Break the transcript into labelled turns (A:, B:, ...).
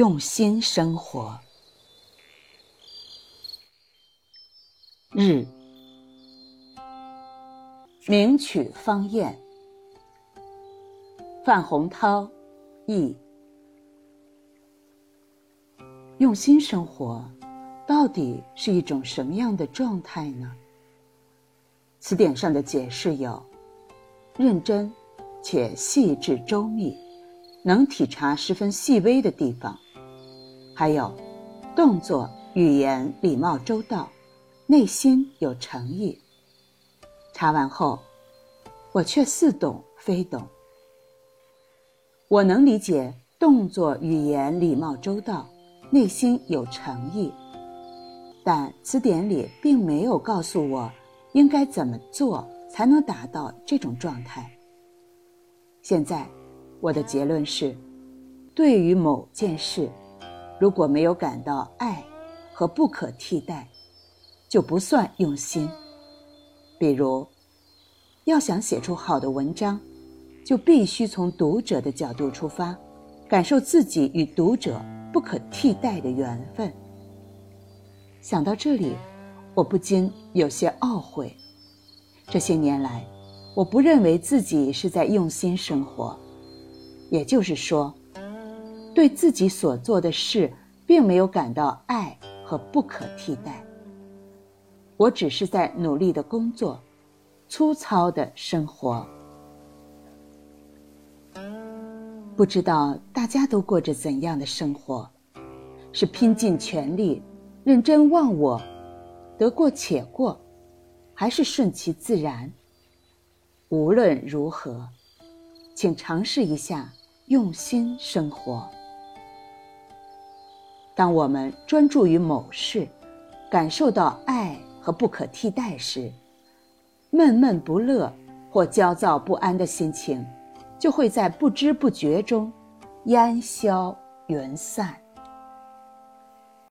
A: 用心生活。日，名曲方艳，范洪涛译。用心生活，到底是一种什么样的状态呢？词典上的解释有：认真且细致周密，能体察十分细微的地方；还有动作、语言礼貌周到，内心有诚意。查完后，我却似懂非懂。我能理解动作、语言礼貌周到。内心有诚意，但词典里并没有告诉我应该怎么做才能达到这种状态。现在，我的结论是：对于某件事，如果没有感到爱和不可替代，就不算用心。比如，要想写出好的文章，就必须从读者的角度出发，感受自己与读者。不可替代的缘分。想到这里，我不禁有些懊悔。这些年来，我不认为自己是在用心生活，也就是说，对自己所做的事并没有感到爱和不可替代。我只是在努力的工作，粗糙的生活。不知道大家都过着怎样的生活？是拼尽全力、认真忘我、得过且过，还是顺其自然？无论如何，请尝试一下用心生活。当我们专注于某事，感受到爱和不可替代时，闷闷不乐或焦躁不安的心情。就会在不知不觉中烟消云散。